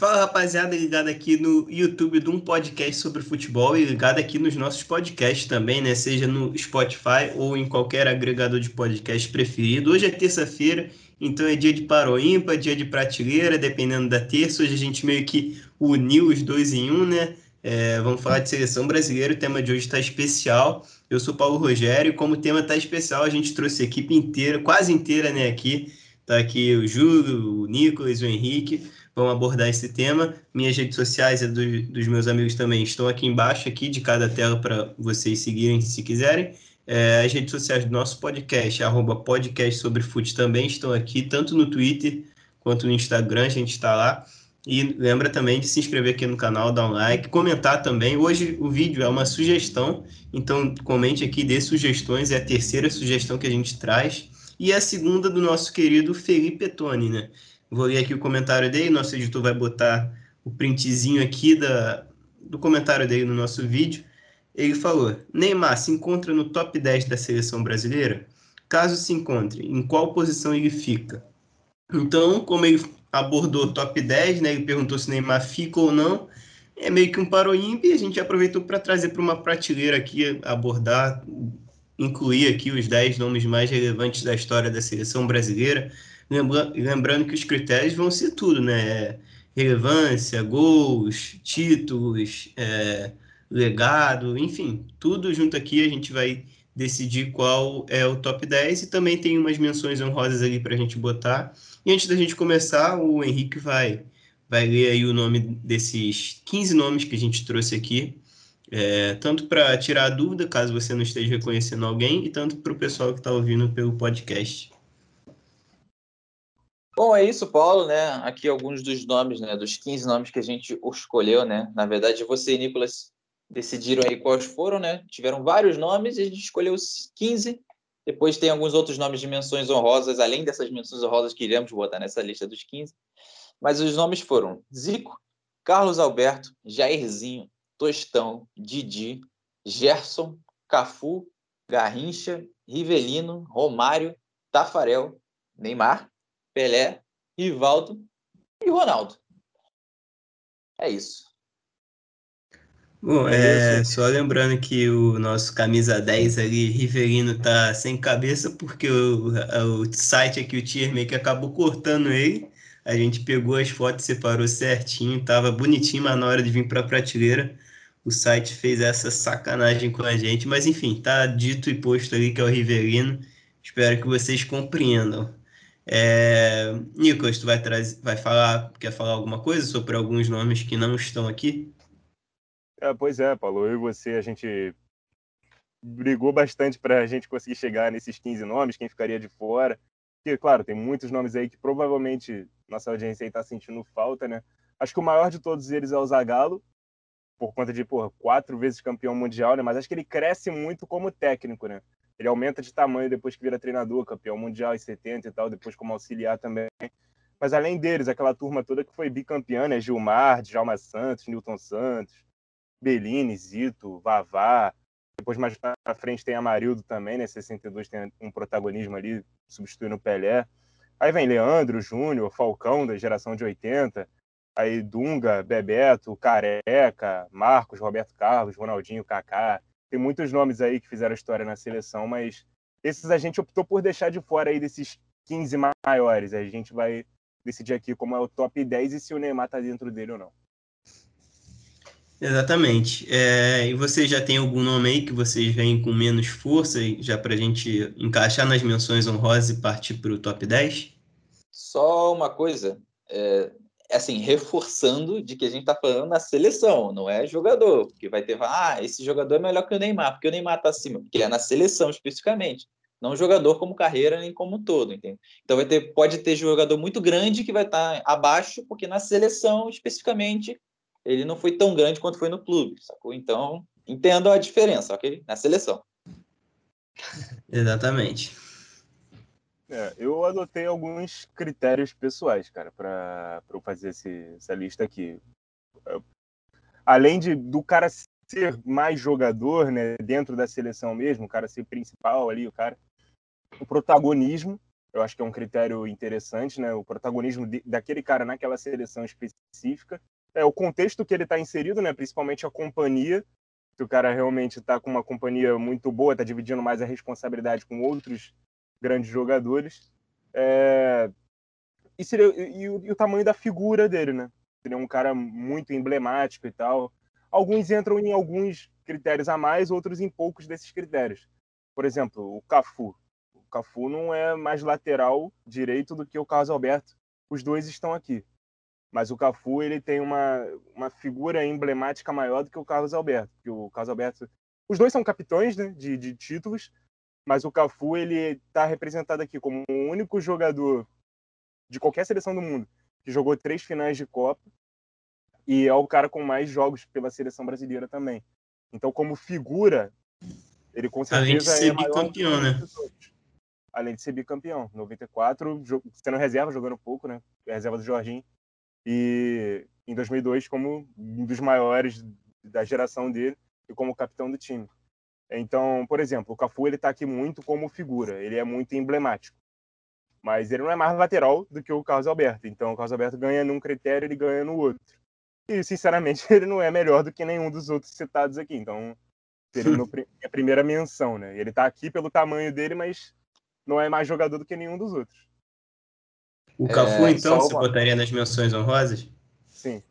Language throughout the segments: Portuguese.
Fala rapaziada, ligado aqui no YouTube de um podcast sobre futebol e ligado aqui nos nossos podcasts também, né? Seja no Spotify ou em qualquer agregador de podcast preferido. Hoje é terça-feira, então é dia de paroímpa, dia de prateleira, dependendo da terça. Hoje a gente meio que uniu os dois em um, né? É, vamos falar de seleção brasileira, o tema de hoje está especial. Eu sou Paulo Rogério e como o tema está especial, a gente trouxe a equipe inteira, quase inteira, né, aqui. Tá aqui o Júlio, o Nicolas, o Henrique vão abordar esse tema. Minhas redes sociais e do, dos meus amigos também estão aqui embaixo, aqui de cada tela para vocês seguirem se quiserem. É, as redes sociais do nosso podcast, arroba podcast sobre fute, também estão aqui, tanto no Twitter quanto no Instagram, a gente está lá. E lembra também de se inscrever aqui no canal, dar um like, comentar também. Hoje o vídeo é uma sugestão, então comente aqui, dê sugestões, é a terceira sugestão que a gente traz. E é a segunda do nosso querido Felipe Toni, né? Vou ler aqui o comentário dele, nosso editor vai botar o printzinho aqui da, do comentário dele no nosso vídeo. Ele falou: Neymar se encontra no top 10 da seleção brasileira? Caso se encontre, em qual posição ele fica? Então, como ele abordou o top 10, né, ele perguntou se Neymar fica ou não. É meio que um paroímpo e a gente aproveitou para trazer para uma prateleira aqui, abordar, incluir aqui os 10 nomes mais relevantes da história da seleção brasileira. Lembra, lembrando que os critérios vão ser tudo, né? Relevância, gols, títulos, é, legado, enfim, tudo junto aqui a gente vai decidir qual é o top 10 e também tem umas menções honrosas ali para a gente botar. E antes da gente começar, o Henrique vai, vai ler aí o nome desses 15 nomes que a gente trouxe aqui, é, tanto para tirar a dúvida, caso você não esteja reconhecendo alguém, e tanto para o pessoal que está ouvindo pelo podcast. Bom, é isso, Paulo, né? Aqui alguns dos nomes, né? Dos 15 nomes que a gente escolheu, né? Na verdade, você e Nicolas decidiram aí quais foram, né? Tiveram vários nomes e a gente escolheu os 15. Depois tem alguns outros nomes de menções honrosas, além dessas menções honrosas que iremos botar nessa lista dos 15. Mas os nomes foram Zico, Carlos Alberto, Jairzinho, Tostão, Didi, Gerson, Cafu, Garrincha, Rivelino, Romário, Tafarel, Neymar, Pelé, Rivaldo e Ronaldo. É isso. Bom, é, só lembrando que o nosso camisa 10 ali, Riverino, tá sem cabeça, porque o, o site aqui, o Tier que acabou cortando ele. A gente pegou as fotos, separou certinho, tava bonitinho, mas na hora de vir para a prateleira, o site fez essa sacanagem com a gente. Mas enfim, tá dito e posto ali que é o Riverino. Espero que vocês compreendam. É... Nicolas, tu vai, trazer, vai falar, quer falar alguma coisa sobre alguns nomes que não estão aqui? É, pois é, Paulo, eu e você, a gente brigou bastante para a gente conseguir chegar nesses 15 nomes, quem ficaria de fora. Porque, claro, tem muitos nomes aí que provavelmente nossa audiência está sentindo falta, né? Acho que o maior de todos eles é o Zagallo, por conta de, porra, quatro vezes campeão mundial, né? Mas acho que ele cresce muito como técnico, né? Ele aumenta de tamanho depois que vira treinador, campeão mundial em 70 e tal, depois como auxiliar também. Mas além deles, aquela turma toda que foi bicampeã, né? Gilmar, Djalma Santos, Newton Santos, Bellini, Zito, Vavá. Depois mais pra frente tem Amarildo também, né? 62 tem um protagonismo ali, substituindo o Pelé. Aí vem Leandro, Júnior, Falcão, da geração de 80. Aí Dunga, Bebeto, Careca, Marcos, Roberto Carlos, Ronaldinho, Kaká, tem muitos nomes aí que fizeram história na seleção, mas esses a gente optou por deixar de fora aí desses 15 maiores. A gente vai decidir aqui como é o top 10 e se o Neymar tá dentro dele ou não. Exatamente. É, e você já tem algum nome aí que vocês veem com menos força, já para a gente encaixar nas menções honrosas e partir para o top 10? Só uma coisa. É, assim, reforçando de que a gente está falando na seleção, não é jogador, porque vai ter, ah, esse jogador é melhor que o Neymar, porque o Neymar está acima, porque é na seleção especificamente, não jogador como carreira nem como todo, entende? Então vai ter, pode ter jogador muito grande que vai estar tá abaixo, porque na seleção especificamente ele não foi tão grande quanto foi no clube, sacou? Então, entendo a diferença, ok? Na seleção. Exatamente. É, eu adotei alguns critérios pessoais, cara, para eu fazer esse, essa lista aqui. Além de do cara ser mais jogador, né, dentro da seleção mesmo, o cara ser principal ali, o cara, o protagonismo. Eu acho que é um critério interessante, né? O protagonismo de, daquele cara naquela seleção específica. É o contexto que ele está inserido, né? Principalmente a companhia. Se o cara realmente está com uma companhia muito boa, está dividindo mais a responsabilidade com outros grandes jogadores. É... E, seria, e, e, o, e o tamanho da figura dele, né? Seria um cara muito emblemático e tal. Alguns entram em alguns critérios a mais, outros em poucos desses critérios. Por exemplo, o Cafu. O Cafu não é mais lateral direito do que o Carlos Alberto. Os dois estão aqui. Mas o Cafu ele tem uma, uma figura emblemática maior do que o Carlos Alberto. Que o Carlos Alberto, os dois são capitães né, de, de títulos, mas o Cafu ele está representado aqui como o único jogador de qualquer seleção do mundo que jogou três finais de Copa e é o cara com mais jogos pela seleção brasileira também. Então, como figura, ele com certeza Além de ser é bicampeão, né? Além de ser bicampeão. 94, sendo reserva, jogando pouco, né? Reserva do Jorginho. E em 2002, como um dos maiores da geração dele e como capitão do time. Então, por exemplo, o Cafu ele tá aqui muito como figura, ele é muito emblemático. Mas ele não é mais lateral do que o Carlos Alberto. Então, o Carlos Alberto ganha num critério, ele ganha no outro. E, sinceramente, ele não é melhor do que nenhum dos outros citados aqui. Então, seria a primeira menção, né? Ele tá aqui pelo tamanho dele, mas não é mais jogador do que nenhum dos outros. O Cafu, é, então, você uma... botaria nas menções honrosas? Sim.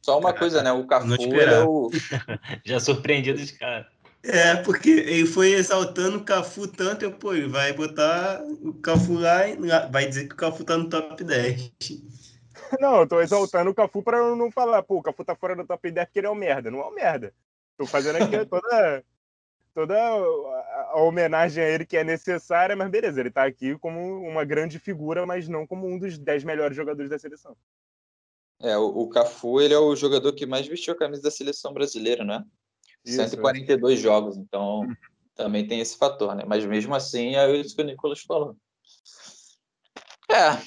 Só uma coisa, né? O Cafu é o... Já surpreendido de cara. É, porque ele foi exaltando o Cafu tanto, eu, pô, ele vai botar o Cafu lá e vai dizer que o Cafu tá no top 10. Não, eu tô exaltando o Cafu pra não falar, pô, o Cafu tá fora do top 10 porque ele é um merda. Não é um merda. Tô fazendo aqui toda, toda a, a, homenagem a ele que é necessária, mas beleza, ele tá aqui como uma grande figura, mas não como um dos 10 melhores jogadores da seleção. É, o, o Cafu, ele é o jogador que mais vestiu a camisa da seleção brasileira, né? Isso, 142 é. jogos, então uhum. também tem esse fator, né? Mas mesmo assim, é isso que o Nicolas falou. É,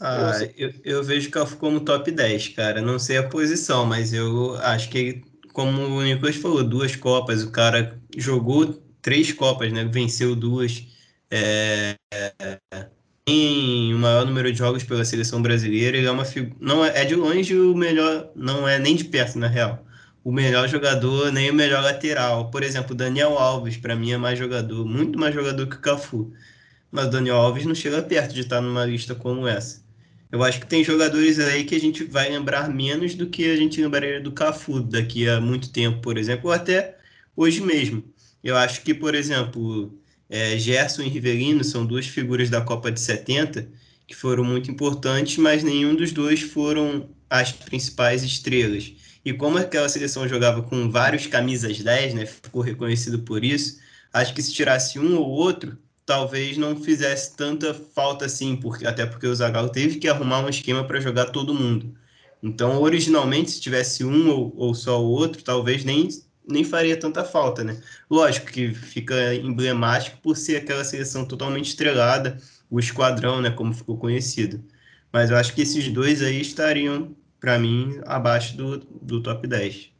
ah, eu, eu vejo o Cafu como top 10, cara. Não sei a posição, mas eu acho que, como o Nicolas falou, duas Copas, o cara jogou três Copas, né? Venceu duas. É, é, tem o maior número de jogos pela seleção brasileira. Ele é uma não é, é de longe o melhor, não é nem de perto, na real. O melhor jogador, nem o melhor lateral. Por exemplo, Daniel Alves, para mim, é mais jogador, muito mais jogador que o Cafu. Mas o Daniel Alves não chega perto de estar numa lista como essa. Eu acho que tem jogadores aí que a gente vai lembrar menos do que a gente lembraria do Cafu daqui a muito tempo, por exemplo, ou até hoje mesmo. Eu acho que, por exemplo, é, Gerson e Rivelino são duas figuras da Copa de 70 que foram muito importantes, mas nenhum dos dois foram as principais estrelas. E como aquela seleção jogava com vários camisas 10, né, ficou reconhecido por isso, acho que se tirasse um ou outro, talvez não fizesse tanta falta assim, porque, até porque o Zagallo teve que arrumar um esquema para jogar todo mundo. Então, originalmente, se tivesse um ou, ou, só o outro, talvez nem, nem faria tanta falta, né? Lógico que fica emblemático por ser aquela seleção totalmente estrelada, o esquadrão, né, como ficou conhecido. Mas eu acho que esses dois aí estariam, para mim, abaixo do, do top 10.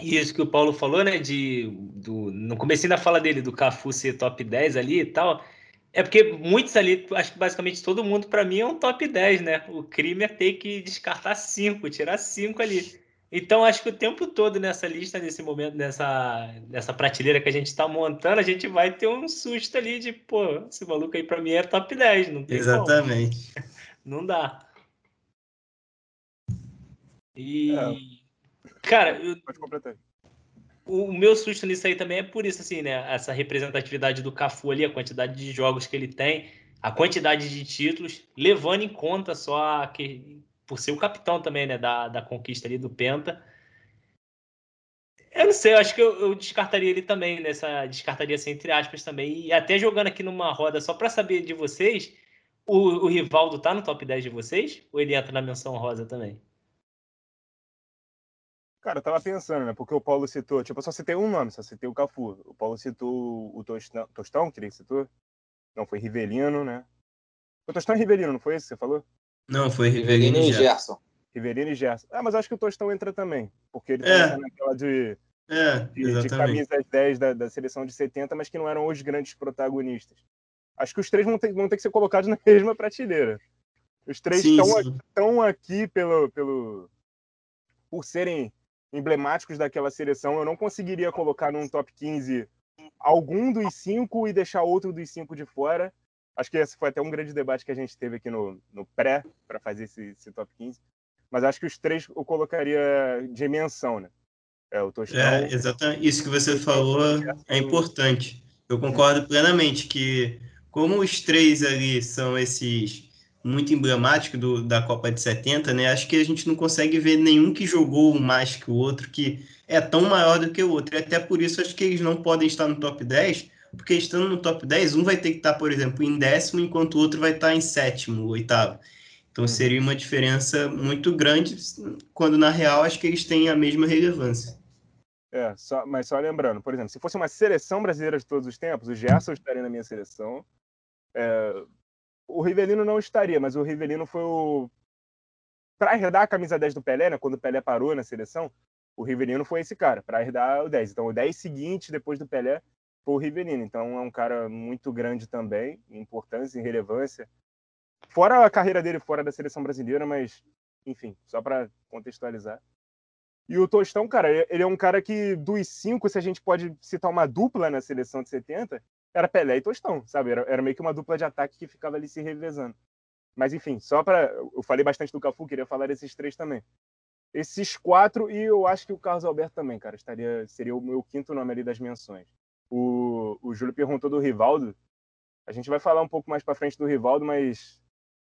E isso que o Paulo falou, né? De, do, no começo da fala dele, do Cafu ser top 10 ali e tal. É porque muitos ali, acho que basicamente todo mundo, para mim, é um top 10, né? O crime é ter que descartar cinco, tirar cinco ali. Então, acho que o tempo todo nessa lista, nesse momento, nessa, nessa prateleira que a gente está montando, a gente vai ter um susto ali de, pô, esse maluco aí para mim é top 10, não tem Exatamente. Como. Não dá. E. É. Cara, eu, pode completar. O, meu susto nisso aí também é por isso, assim, né? Essa representatividade do Cafu ali, a quantidade de jogos que ele tem, a quantidade de títulos, levando em conta só que, por ser o capitão também, né, da, da conquista ali do Penta. Eu não sei, eu acho que eu, eu descartaria ele também, nessa descartaria assim, entre aspas também. E até jogando aqui numa roda, só para saber de vocês, o, o Rivaldo tá no top 10 de vocês? Ou ele entra na menção rosa também? Cara, eu tava pensando, né? Porque o Paulo citou, tipo, eu só citei um nome, só citei o Cafu. O Paulo citou o Tostão, Tostão que ele citou? Não, foi Rivelino, né? O Tostão e Rivelino, não foi esse que você falou? Não, foi Rivelino, e Gerson. Rivelino e Gerson. Ah, mas acho que o Tostão entra também, porque ele é. tá naquela de, é, de, de camisas 10 da, da seleção de 70, mas que não eram os grandes protagonistas. acho que os três vão ter, vão ter que ser colocados na mesma prateleira. Os três estão aqui pelo, pelo, por serem emblemáticos daquela seleção. Eu não conseguiria colocar num top 15 algum dos cinco e deixar outro dos cinco de fora. Acho que esse foi até um grande debate que a gente teve aqui no, no pré para fazer esse, esse, top 15. Mas acho que os três eu colocaria de menção, né? É, o Tostão, é, exatamente. Isso que você falou é importante. Eu concordo plenamente que, como os três ali são esses muito emblemáticos do, da Copa de 70, né? Acho que a gente não consegue ver nenhum que jogou mais que o outro, que é tão maior do que o outro. E até por isso acho que eles não podem estar no top 10, porque estando no top 10, um vai ter que estar, por exemplo, em décimo, enquanto o outro vai estar em sétimo, oitavo. Então uhum. seria uma diferença muito grande, quando na real acho que eles têm a mesma relevância. É, só, mas só lembrando, por exemplo, se fosse uma seleção brasileira de todos os tempos, o Gerson estaria na minha seleção. É, o Rivelino não estaria, mas o Rivelino foi o. Para herdar a camisa 10 do Pelé, né, quando o Pelé parou na seleção, o Rivelino foi esse cara, para herdar o 10. Então, o 10 seguinte, depois do Pelé, foi o Rivelino. Então, é um cara muito grande também, em importância, em relevância. Fora a carreira dele fora da seleção brasileira, mas, enfim, só para contextualizar. E o Tostão, cara, ele é um cara que, dos cinco, se a gente pode citar uma dupla na seleção de 70, era Pelé e Tostão, sabe? Era, era meio que uma dupla de ataque que ficava ali se revezando. Mas, enfim, só para. Eu falei bastante do Cafu, queria falar desses três também. Esses quatro, e eu acho que o Carlos Alberto também, cara, estaria, seria o meu quinto nome ali das menções. O, o Júlio perguntou do Rivaldo. A gente vai falar um pouco mais para frente do Rivaldo, mas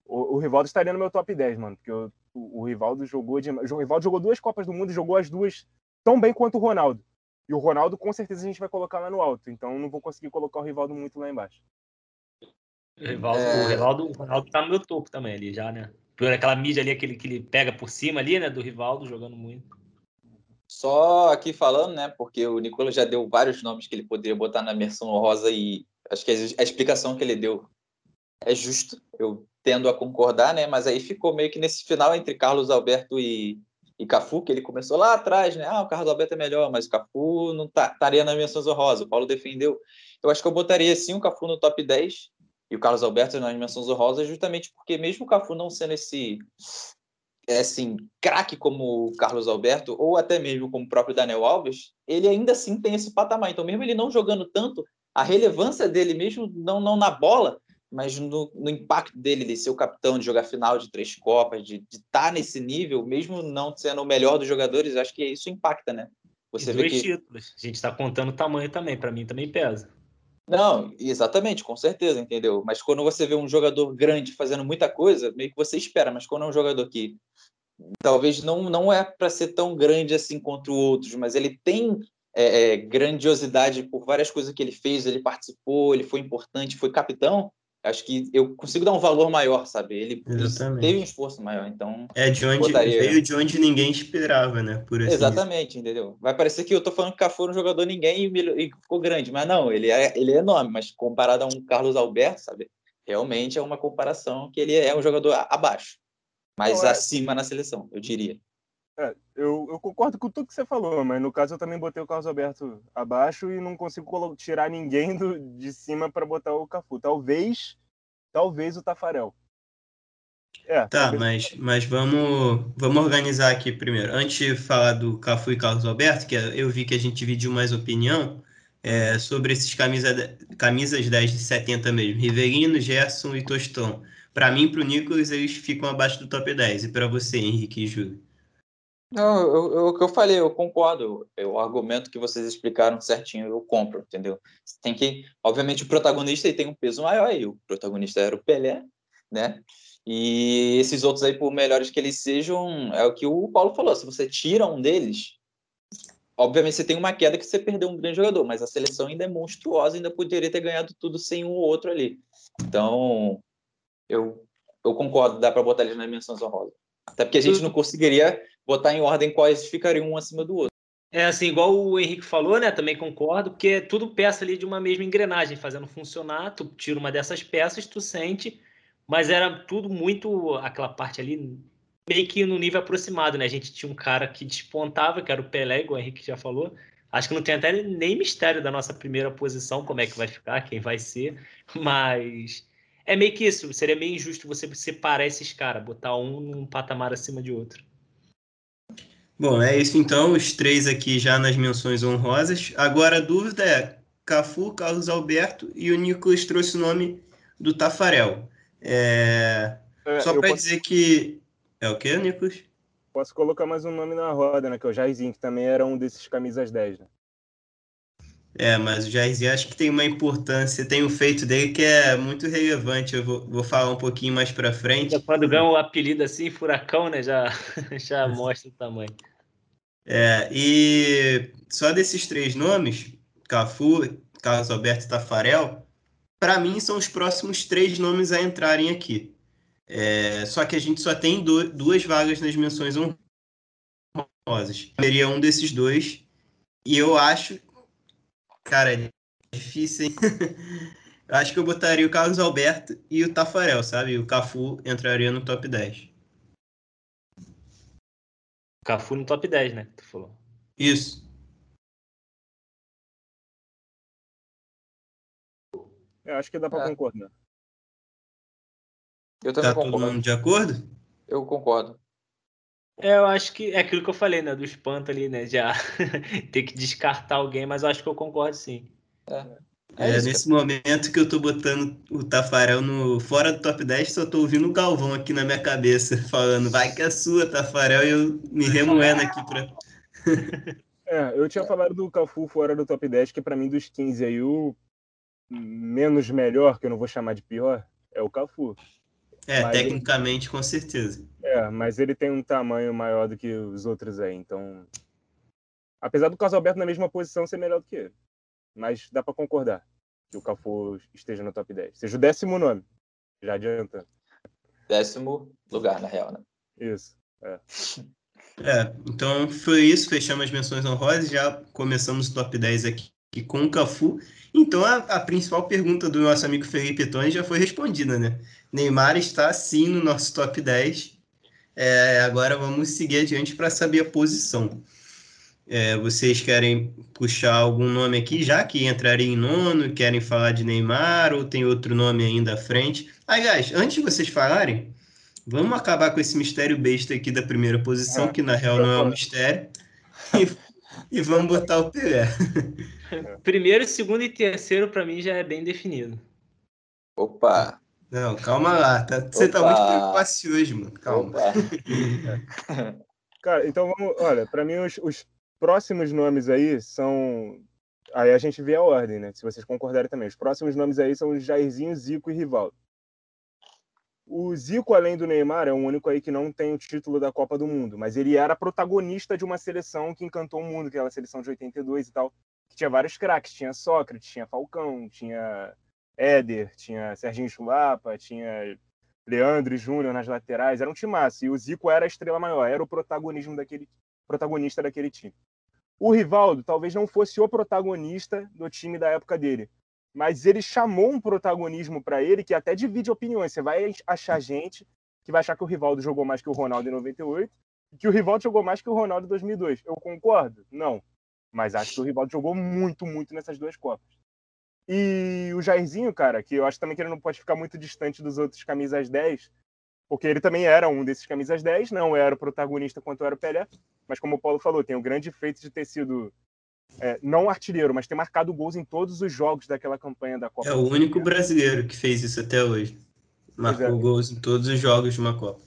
o, o Rivaldo estaria no meu top 10, mano, porque eu, o, o Rivaldo jogou de, o Rivaldo jogou duas Copas do Mundo e jogou as duas tão bem quanto o Ronaldo. E o Ronaldo, com certeza, a gente vai colocar lá no alto. Então, não vou conseguir colocar o Rivaldo muito lá embaixo. O Rivaldo, é... o Rivaldo, o Ronaldo tá no meu topo também ali já, né? Por aquela mídia ali, aquele que ele pega por cima ali, né? Do Rivaldo jogando muito. Só aqui falando, né? Porque o Nicolas já deu vários nomes que ele poderia botar na menção rosa e acho que a explicação que ele deu é justo. Eu tendo a concordar, né? Mas aí ficou meio que nesse final entre Carlos Alberto e, e Cafu, que ele começou lá atrás, né? Ah, o Carlos Alberto é melhor, mas o Cafu não tá, estaria na menção honrosa. O Paulo defendeu. Eu acho que eu botaria sim o Cafu no top 10 e o Carlos Alberto nas menções honrosas, justamente porque mesmo o Cafu não sendo esse é assim, craque como o Carlos Alberto, ou até mesmo como o próprio Daniel Alves, ele ainda assim tem esse patamar. Então, mesmo ele não jogando tanto, a relevância dele, mesmo não, não na bola, mas no, no, impacto dele de ser o capitão, de jogar final de três Copas, de estar tá nesse nível, mesmo não sendo o melhor dos jogadores, acho que isso impacta, né? Você e vê dois que... títulos. A gente está contando o tamanho também, para mim também pesa. Não, exatamente, com certeza, entendeu? Mas quando você vê um jogador grande fazendo muita coisa, meio que você espera, mas quando é um jogador que talvez não, não é para ser tão grande assim contra outros, mas ele tem é, é, grandiosidade por várias coisas que ele fez, ele participou, ele foi importante, foi capitão, acho que eu consigo dar um valor maior, sabe? Ele, ele teve um esforço maior, então. É de onde botaria... veio de onde ninguém esperava, né? Por assim Exatamente, dizer. entendeu? Vai parecer que eu tô falando que o Cafu não jogador ninguém e, e, ficou grande, mas não, ele é, ele é enorme, mas comparado a um Carlos Alberto, sabe? Realmente é uma comparação que ele é um jogador abaixo, mas não, é... acima na seleção, eu diria. É, eu, eu, concordo com tudo que você falou, mas no caso eu também botei o Carlos Alberto abaixo e não consigo tirar ninguém do, de cima para botar o Cafu. Talvez, talvez o Tafarel. É, tá, mas, mas vamos, vamos organizar aqui primeiro. Antes de falar do Cafu e Carlos Alberto, que eu vi que a gente dividiu mais opinião é, sobre esses camisa, camisas 10 de 70 mesmo, Riverino, Gerson e Tostão. Para mim, para o Nicolas, eles ficam abaixo do top 10. E para você, Henrique e Júlio? Não, o que eu falei, eu concordo. O argumento que vocês explicaram certinho, eu compro, entendeu? Tem que, obviamente, o protagonista tem um peso maior aí. O protagonista era o Pelé, né? E esses outros aí, por melhores que eles sejam, é o que o Paulo falou. Se você tira um deles, obviamente você tem uma queda que você perdeu um grande jogador, mas a seleção ainda é monstruosa, ainda poderia ter ganhado tudo sem um ou outro ali. Então, eu, eu concordo, dá para botar eles nas menções honrosas. Até porque a gente não conseguiria botar em ordem quais ficariam um acima do outro. É assim, igual o Henrique falou, né? Também concordo, porque é tudo peça ali de uma mesma engrenagem fazendo funcionar. Tu tira uma dessas peças, tu sente, mas era tudo muito aquela parte ali meio que no nível aproximado, né? A gente tinha um cara que despontava, que era o Pelé, igual o Henrique já falou, Acho que não tem até nem mistério da nossa primeira posição, como é que vai ficar, quem vai ser, mas é meio que isso. Seria meio injusto você separar esses caras, botar um num patamar acima de outro. Bom, é isso então, os três aqui já nas menções honrosas. Agora a dúvida é: Cafu, Carlos Alberto e o Nicolas trouxe o nome do Tafarel. É... É, Só para posso... dizer que. É o que, Nicolas? Posso colocar mais um nome na roda, né? Que é o Jairzinho, que também era um desses camisas 10, né? É, mas o Jairzinho acho que tem uma importância, tem um feito dele que é muito relevante. Eu vou, vou falar um pouquinho mais para frente. Quando ganha o apelido assim, furacão, né? Já, já mostra o tamanho. É, e só desses três nomes, Cafu, Carlos Alberto e Tafarel, para mim são os próximos três nomes a entrarem aqui. É, só que a gente só tem do, duas vagas nas menções honrosas. Seria um desses dois. E eu acho. Cara, é difícil, hein? eu acho que eu botaria o Carlos Alberto e o Tafarel, sabe? O Cafu entraria no top 10. Cafu no top 10, né? Tu falou. Isso. Eu acho que dá para é. concordar. Eu também tá concordo. todo mundo de acordo? Eu concordo. É, eu acho que é aquilo que eu falei, né? Do espanto ali, né? Já ter que descartar alguém, mas eu acho que eu concordo sim. É. É, é nesse momento que eu tô botando o Tafarel no fora do top 10, só tô ouvindo o Galvão aqui na minha cabeça, falando, vai que é sua, Tafarel, e eu me remoendo aqui pra. é, eu tinha falado do Cafu fora do top 10, que para mim dos 15 aí, o menos melhor, que eu não vou chamar de pior, é o Cafu. É, mas tecnicamente, ele... com certeza. É, mas ele tem um tamanho maior do que os outros aí, então. Apesar do Carlos Alberto na mesma posição ser melhor do que ele. Mas dá para concordar que o Cafu esteja no top 10. Seja o décimo nome. Já adianta. Décimo lugar, na real, né? Isso. É. é, então foi isso. Fechamos as menções honrosas. Já começamos o top 10 aqui com o Cafu. Então a, a, principal pergunta do nosso amigo Felipe Tony já foi respondida, né? Neymar está sim no nosso top 10. É, agora vamos seguir adiante para saber a posição. É, vocês querem puxar algum nome aqui, já que entraria em nono? Querem falar de Neymar ou tem outro nome ainda à frente? Aliás, antes de vocês falarem, vamos acabar com esse mistério besta aqui da primeira posição, é, que na real não é um mistério, e, e vamos botar o Pelé. Primeiro, segundo e terceiro, para mim, já é bem definido. Opa! Não, calma lá. Tá, você tá muito preocupado mano. Calma. Cara, então vamos. Olha, para mim, os, os, próximos nomes aí são. Aí a gente vê a ordem, né? Se vocês concordarem também. Os próximos nomes aí são Jairzinho, Zico e Rivaldo. O Zico, além do Neymar, é o único aí que não tem o título da Copa do Mundo, mas ele era protagonista de uma seleção que encantou o mundo, aquela seleção de 82 e tal que tinha vários craques. Tinha Sócrates, tinha Falcão, tinha Éder, tinha Serginho Chulapa, tinha Leandro Júnior nas laterais. Era um timaço. E o Zico era a estrela maior, era o protagonismo daquele, protagonista daquele time. O Rivaldo talvez não fosse o protagonista do time da época dele, mas ele chamou um protagonismo para ele que até divide opiniões. Você vai achar gente que vai achar que o Rivaldo jogou mais que o Ronaldo em 98 e que o Rivaldo jogou mais que o Ronaldo em 2002. Eu concordo? Não. Mas acho que o Rivaldo jogou muito, muito nessas duas Copas. E o Jairzinho, cara, que eu acho também que ele não pode ficar muito distante dos outros camisas 10, porque ele também era um desses camisas 10, não era o protagonista quanto era o Pelé, mas como o Paulo falou, tem o grande feito de ter sido é, não artilheiro, mas ter marcado gols em todos os jogos daquela campanha da Copa. É o único brasileiro que fez isso até hoje. Marcou é. gols em todos os jogos de uma Copa.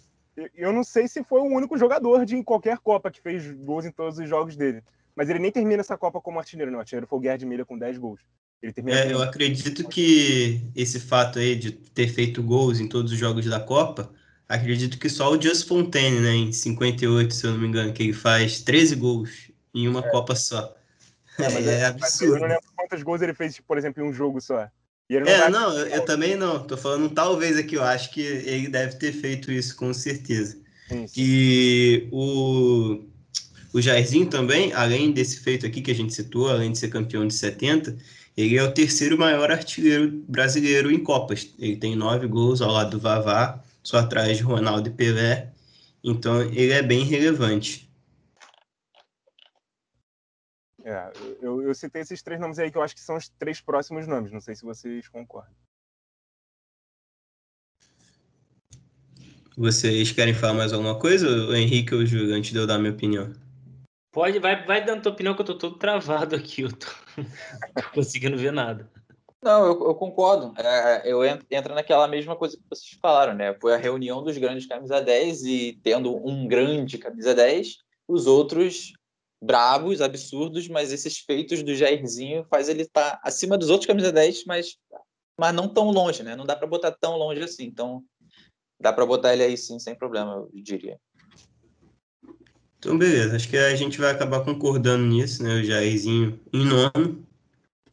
Eu não sei se foi o único jogador de qualquer Copa que fez gols em todos os jogos dele. Mas ele nem termina essa Copa como artilheiro, não. O artilheiro foi o Gerd Miller com 10 gols. É, eu acredito que esse fato aí de ter feito gols em todos os jogos da Copa, acredito que só o Just Fontaine, né, em 58, se eu não me engano, que ele faz 13 gols em uma é. Copa só. É, mas é, é absurdo. Eu não lembro quantos gols ele fez, por exemplo, em um jogo só. não é, vai... não, eu, eu, também não. Tô falando talvez aqui, eu acho que ele deve ter feito isso com certeza. E o o Jairzinho também, além desse feito aqui que a gente citou, além de ser campeão de 70, ele é o terceiro maior artilheiro brasileiro em Copas. Ele tem nove gols ao lado do Vavá, só atrás de Ronaldo e Pelé. Então ele é bem relevante. É, eu, eu citei esses três nomes aí que eu acho que são os três próximos nomes. Não sei se vocês concordam. Vocês querem falar mais alguma coisa, o Henrique ou Júlio, antes de eu dar minha opinião? Pode, vai, vai dando tua opinião que eu tô todo travado aqui, eu tô, tô conseguindo ver nada. Não, eu, eu concordo. É, eu entro, entra naquela mesma coisa que vocês falaram, né? Foi a reunião dos grandes camisa 10 e tendo um grande camisa 10, os outros bravos, absurdos, mas esses feitos do Jairzinho faz ele estar tá acima dos outros camisa 10, mas, mas não tão longe, né? Não dá para botar tão longe assim. Então, dá para botar ele aí sim, sem problema, eu diria. Então, beleza. Acho que a gente vai acabar concordando nisso, né? O Jairzinho em nono.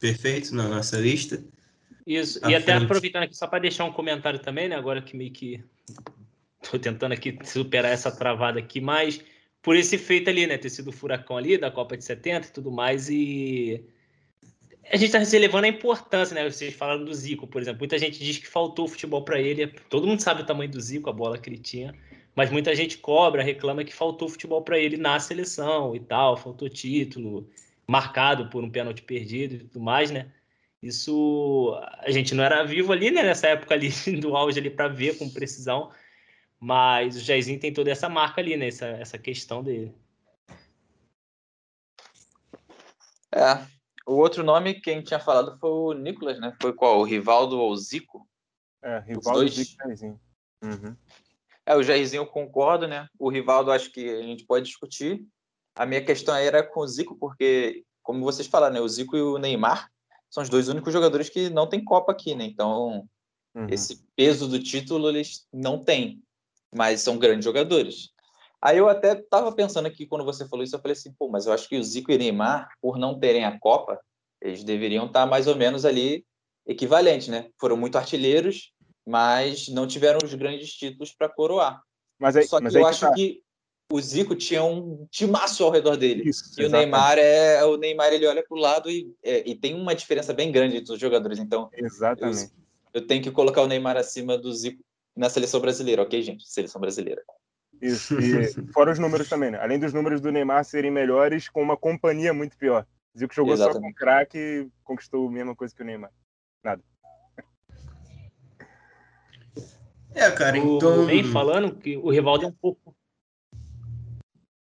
Perfeito na nossa lista. Isso. e até aproveitando aqui, só para deixar um comentário também, né? Agora que meio que estou tentando aqui superar essa travada aqui, mas por esse feito ali, né? Ter sido o furacão ali da Copa de 70 e tudo mais. E a gente está relevando a importância, né? Vocês falaram do Zico, por exemplo. Muita gente diz que faltou futebol para ele. Todo mundo sabe o tamanho do Zico, a bola que ele tinha. Mas muita gente cobra, reclama que faltou futebol para ele na seleção e tal, faltou título, marcado por um pênalti perdido e tudo mais, né? Isso a gente não era vivo ali, né? Nessa época ali do auge ali para ver com precisão. Mas o Jairzinho tem toda essa marca ali, né? Essa, essa questão dele. É. O outro nome que a gente tinha falado foi o Nicolas, né? Foi qual? O Rivaldo ou Zico? É, Rivaldo e Jairzinho. Uhum. É, o Jairzinho eu concordo, né? O Rivaldo acho que a gente pode discutir. A minha questão era com o Zico, porque, como vocês falaram, né? O Zico e o Neymar são os dois únicos jogadores que não tem Copa aqui, né? Então, uhum. esse peso do título eles não têm mas são grandes jogadores. Aí eu até estava pensando aqui, quando você falou isso, eu falei assim, pô, mas eu acho que o Zico e o Neymar, por não terem a Copa, eles deveriam estar mais ou menos ali equivalentes, né? Foram muito artilheiros, mas não tiveram os grandes títulos para coroar. Mas aí, Só que mas eu que acho tá. que o Zico tinha um timaço ao redor dele. Isso, e exatamente. o Neymar é o Neymar ele olha para o lado e, é, e tem uma diferença bem grande entre os jogadores. Então, exatamente. Eu, eu tenho que colocar o Neymar acima do Zico na seleção brasileira, ok, gente? Seleção brasileira. Isso, e fora os números também, né? Além dos números do Neymar serem melhores, com uma companhia muito pior. Zico jogou Exatamente. só com craque e conquistou a mesma coisa que o Neymar. Nada. É, cara, então. Bem falando que o Rivaldo é um pouco.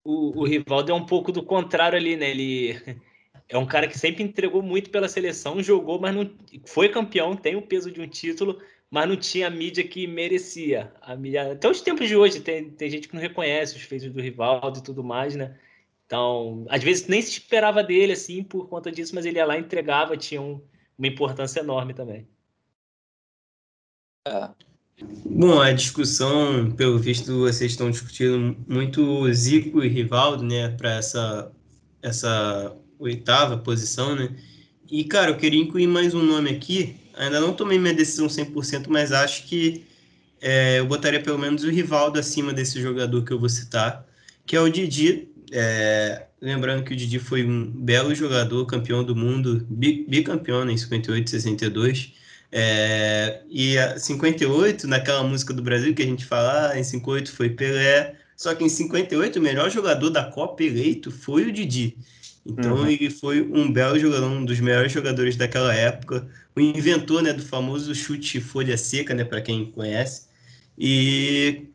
O, o Rivaldo é um pouco do contrário ali, né? Ele é um cara que sempre entregou muito pela seleção, jogou, mas não foi campeão, tem o peso de um título, mas não tinha a mídia que merecia. A mídia, até os tempos de hoje, tem, tem gente que não reconhece os feitos do Rivaldo e tudo mais, né? Então, às vezes nem se esperava dele, assim, por conta disso, mas ele ia lá entregava, tinha um, uma importância enorme também. É. Bom, a discussão, pelo visto, vocês estão discutindo muito Zico e Rivaldo, né, para essa, essa oitava posição, né? E, cara, eu queria incluir mais um nome aqui, ainda não tomei minha decisão 100%, mas acho que é, eu botaria pelo menos o Rivaldo acima desse jogador que eu vou citar, que é o Didi. É, lembrando que o Didi foi um belo jogador, campeão do mundo, bicampeão né, em 58 62. É, e a 58, naquela música do Brasil que a gente fala, ah, em 58 foi Pelé, só que em 58 o melhor jogador da Copa eleito foi o Didi. Então uhum. ele foi um belo jogador, um dos melhores jogadores daquela época, o inventor né, do famoso chute folha seca, né, para quem conhece, e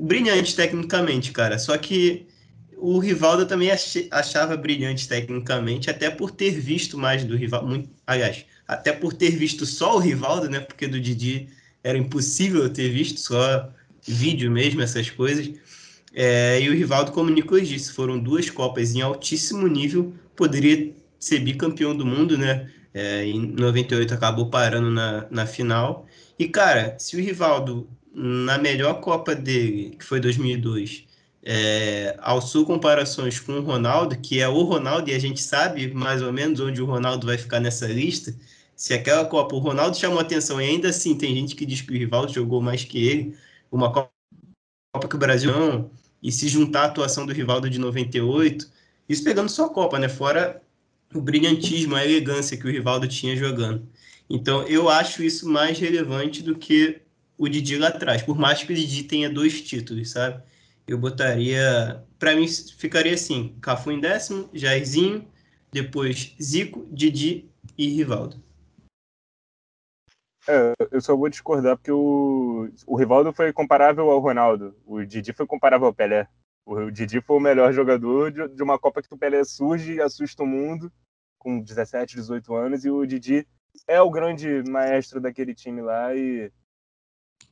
brilhante tecnicamente, cara. Só que o Rivaldo também achava brilhante tecnicamente, até por ter visto mais do Rivaldo, muito, aliás, até por ter visto só o Rivaldo, né, porque do Didi era impossível ter visto só vídeo mesmo, essas coisas. É, e o Rivaldo, como o Nicolas disse, foram duas Copas em altíssimo nível, poderia ser bicampeão do mundo, né? É, em 98 acabou parando na, na final. E, cara, se o Rivaldo, na melhor Copa dele, que foi 2002, é, alçou comparações com o Ronaldo, que é o Ronaldo, e a gente sabe mais ou menos onde o Ronaldo vai ficar nessa lista. Se aquela Copa o Ronaldo chamou atenção, e ainda assim tem gente que diz que o Rivaldo jogou mais que ele, uma Copa que o Brasil não e se juntar à atuação do Rivaldo de 98, isso pegando só a Copa, né? Fora o brilhantismo, a elegância que o Rivaldo tinha jogando. Então, eu acho isso mais relevante do que o Didi lá atrás, por mais que o Didi tenha dois títulos, sabe? Eu botaria, para mim, ficaria assim: Cafu em décimo, Jairzinho, depois Zico, Didi e Rivaldo. É, eu só vou discordar porque o, o Rivaldo foi comparável ao Ronaldo. O Didi foi comparável ao Pelé. O Didi foi o melhor jogador de, de uma Copa que o Pelé surge e assusta o mundo com 17, 18 anos. E o Didi é o grande maestro daquele time lá. E,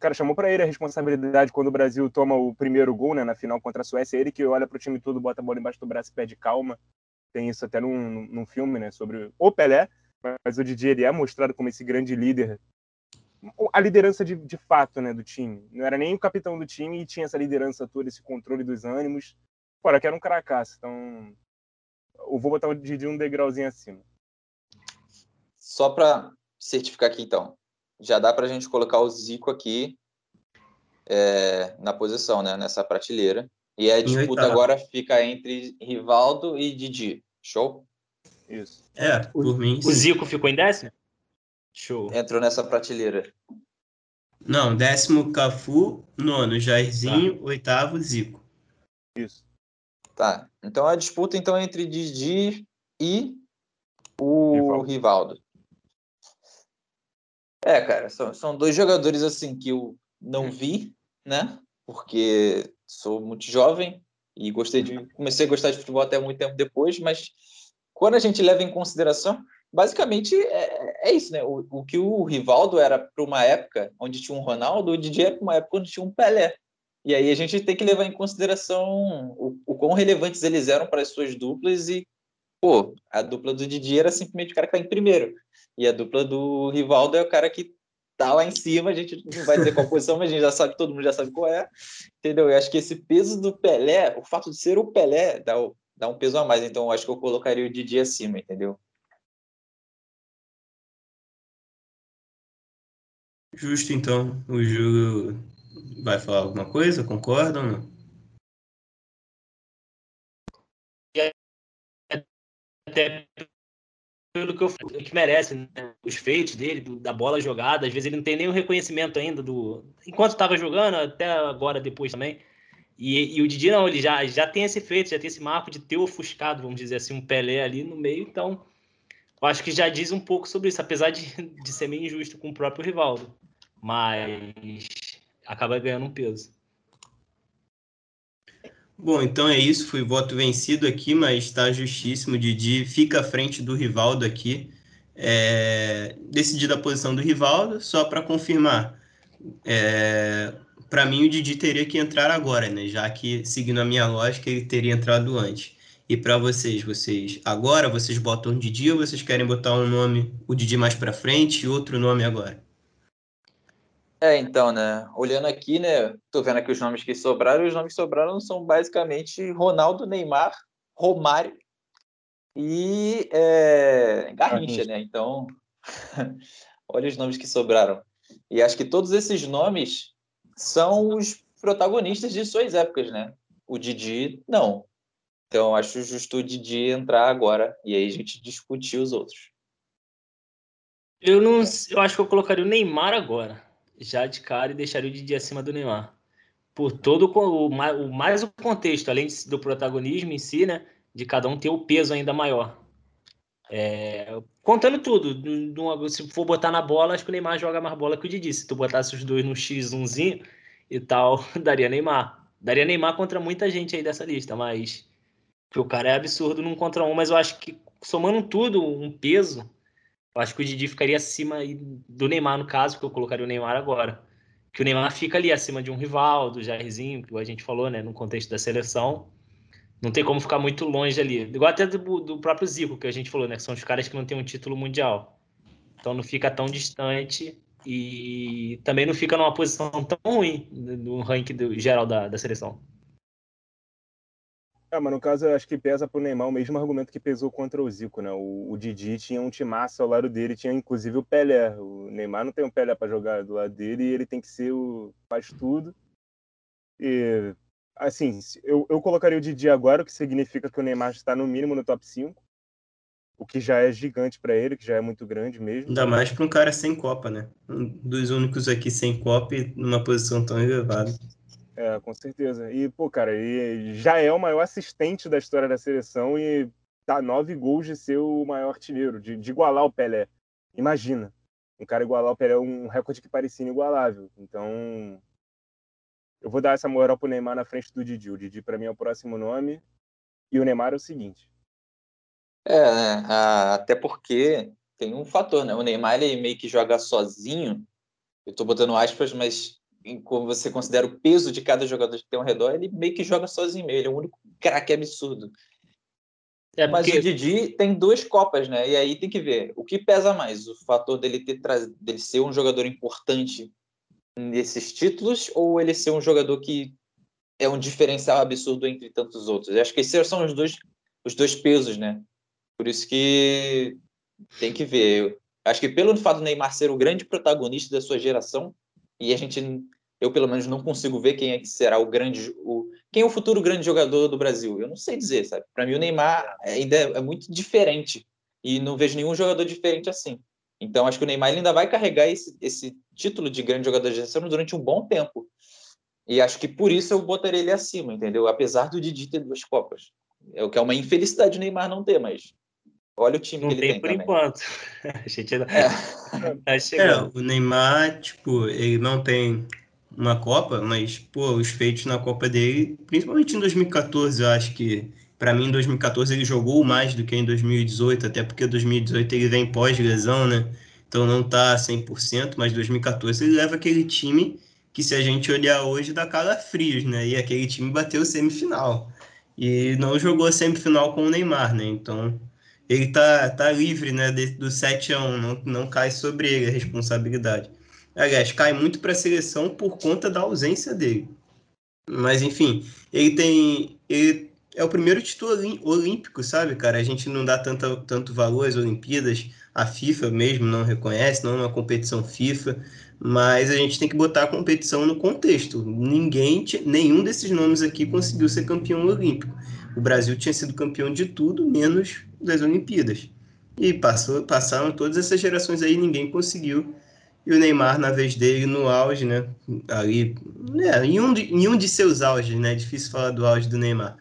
cara, chamou para ele a responsabilidade quando o Brasil toma o primeiro gol né, na final contra a Suécia. Ele que olha para o time todo, bota a bola embaixo do braço e pede calma. Tem isso até num, num filme né, sobre o Pelé. Mas o Didi ele é mostrado como esse grande líder a liderança de, de fato né, do time. Não era nem o capitão do time e tinha essa liderança toda, esse controle dos ânimos. Fora que era um caracaço. Então, eu vou botar o Didi um degrauzinho acima. Só para certificar aqui, então. Já dá para a gente colocar o Zico aqui é, na posição, né, nessa prateleira. E a disputa agora fica entre Rivaldo e Didi. Show? Isso. É, por mim. O Zico ficou em décimo? Show. Entrou nessa prateleira. Não, décimo Cafu, nono Jairzinho, tá. oitavo Zico. Isso. Tá. Então a disputa então é entre Didi e o Rivaldo. Rivaldo. É, cara, são, são dois jogadores assim que eu não vi, né? Porque sou muito jovem e gostei de comecei a gostar de futebol até muito tempo depois, mas quando a gente leva em consideração basicamente é, é isso, né? O, o, que o Rivaldo era para uma época onde tinha um Ronaldo, o Didi era para uma época onde tinha um Pelé. E aí a gente tem que levar em consideração o, o quão relevantes eles eram para as suas duplas e, pô, a dupla do Didi era simplesmente o cara que está em primeiro. E a dupla do Rivaldo é o cara que tá lá em cima, a gente não vai dizer qual posição, mas a gente já sabe, todo mundo já sabe qual é, entendeu? Eu acho que esse peso do Pelé, o fato de ser o Pelé, dá, dá um peso a mais, então eu acho que eu colocaria o Didi acima, entendeu? Justo, então. O Júlio vai falar alguma coisa? Concordam ou não? Até pelo que, eu, que merece, né? os feitos dele, do, da bola jogada, às vezes ele não tem nenhum reconhecimento ainda do. Enquanto estava jogando, até agora depois também. E, e, o Didi não, ele já, já tem esse feito, já tem esse marco de ter ofuscado, vamos dizer assim, um Pelé ali no meio, então eu acho que já diz um pouco sobre isso, apesar de, de ser meio injusto com o próprio Rivaldo mas acaba ganhando um peso. Bom, então é isso. Foi voto vencido aqui, mas está justíssimo. Didi fica à frente do Rivaldo aqui. É, decidido a posição do Rivaldo, só para confirmar. É, para mim, o Didi teria que entrar agora, né? Já que, seguindo a minha lógica, ele teria entrado antes. E para vocês, vocês agora vocês botam Didi ou vocês querem botar um nome, o Didi mais para frente e outro nome agora? É, então, né? Olhando aqui, né? Tô vendo aqui os nomes que sobraram, os nomes que sobraram são basicamente Ronaldo, Neymar, Romário e é, Garrincha, né? Então, olha os nomes que sobraram. E acho que todos esses nomes são os protagonistas de suas épocas, né? O Didi, não. Então, acho justo o Didi entrar agora e aí a gente discutir os outros. Eu não, eu acho que eu colocaria o Neymar agora já de cara e deixaria o Didi acima do Neymar. Por todo o, o mais o contexto, além do protagonismo em si, né? De cada um ter o peso ainda maior. É, contando tudo, se for botar na bola, acho que o Neymar joga mais bola que o Didi. Se tu botasse os dois no X1zinho e tal, daria Neymar. Daria Neymar contra muita gente aí dessa lista, mas o cara é absurdo num contra um, mas eu acho que somando tudo, um peso, eu acho que o Didi ficaria acima do Neymar, no caso, que eu colocaria o Neymar agora. Que o Neymar fica ali acima de um rival, do Jairzinho, que a gente falou, né, no contexto da seleção. Não tem como ficar muito longe ali. Igual até do, do próprio Zico, que a gente falou, né, que são os caras que não têm um título mundial. Então não fica tão distante e também não fica numa posição tão ruim no ranking do, geral da, da seleção. É, mas no caso eu acho que pesa pro Neymar o mesmo argumento que pesou contra o Zico, né? O, o Didi tinha um timaço ao lado dele, tinha inclusive o Pelé. O Neymar não tem um Pelé para jogar do lado dele e ele tem que ser o faz tudo. E assim, eu, eu colocaria o Didi agora, o que significa que o Neymar está no mínimo no top 5. O que já é gigante para ele, que já é muito grande mesmo. Ainda mais para um cara sem Copa, né? Um dos únicos aqui sem Copa e numa posição tão elevada. É, com certeza. E, pô, cara, ele já é o maior assistente da história da seleção e tá nove gols de ser o maior artilheiro, de, de igualar o Pelé. Imagina, um cara igualar o Pelé é um recorde que parecia inigualável. Então, eu vou dar essa moral pro Neymar na frente do Didi. O Didi, para mim, é o próximo nome. E o Neymar é o seguinte. É, né? até porque tem um fator, né? O Neymar ele meio que joga sozinho. Eu tô botando aspas, mas como você considera o peso de cada jogador que tem ao redor, ele meio que joga sozinho. Ele é o único craque absurdo. É porque... Mas o Didi tem duas Copas, né? E aí tem que ver o que pesa mais, o fator dele ter tra... dele ser um jogador importante nesses títulos ou ele ser um jogador que é um diferencial absurdo entre tantos outros. Eu acho que esses são os dois os dois pesos, né? Por isso que tem que ver. Eu acho que pelo fato do Neymar ser o grande protagonista da sua geração e a gente eu pelo menos não consigo ver quem é que será o grande o quem é o futuro grande jogador do Brasil. Eu não sei dizer, sabe? Para mim o Neymar ainda é, é muito diferente e não vejo nenhum jogador diferente assim. Então acho que o Neymar ainda vai carregar esse, esse título de grande jogador de geração durante um bom tempo. E acho que por isso eu botaria ele acima, entendeu? Apesar do Didi ter duas Copas. É o que é uma infelicidade o Neymar não ter, mas olha o time não que ele tem. tem por também. enquanto. A gente ainda... é. tá chegando. É, o Neymar, tipo, ele não tem uma Copa, mas, pô, os feitos na Copa dele, principalmente em 2014, eu acho que, para mim, em 2014 ele jogou mais do que em 2018, até porque 2018 ele vem pós-lesão, né? Então não tá 100%, mas 2014 ele leva aquele time que, se a gente olhar hoje, dá calafrios, né? E aquele time bateu semifinal. E não jogou semifinal com o Neymar, né? Então ele tá, tá livre, né, do 7 a 1 não, não cai sobre ele a responsabilidade. Aliás, cai muito para a seleção por conta da ausência dele. Mas, enfim, ele tem. Ele é o primeiro título olímpico, sabe, cara? A gente não dá tanto, tanto valor às Olimpíadas, a FIFA mesmo não reconhece, não é uma competição FIFA, mas a gente tem que botar a competição no contexto. Ninguém, nenhum desses nomes aqui conseguiu ser campeão olímpico. O Brasil tinha sido campeão de tudo, menos das Olimpíadas. E passou, passaram todas essas gerações aí, ninguém conseguiu e o Neymar, na vez dele, no auge, né? Ali, né? Em, um de, em um de seus auges, né? Difícil falar do auge do Neymar.